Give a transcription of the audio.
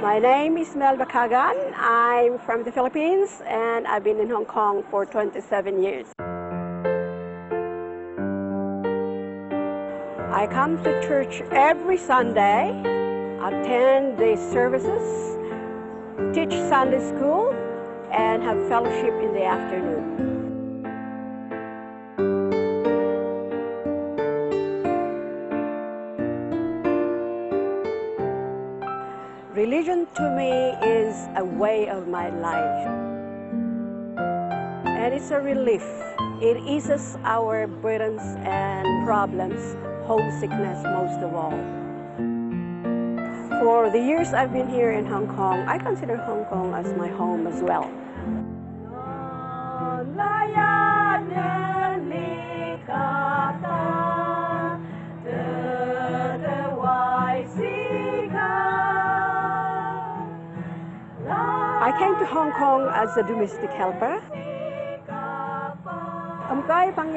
My name is Mel Bacagan. I'm from the Philippines and I've been in Hong Kong for 27 years. I come to church every Sunday, attend the services, teach Sunday school, and have fellowship in the afternoon. Religion to me is a way of my life. And it's a relief. It eases our burdens and problems, homesickness most of all. For the years I've been here in Hong Kong, I consider Hong Kong as my home as well. I came to Hong Kong as a domestic helper. Ông có bằng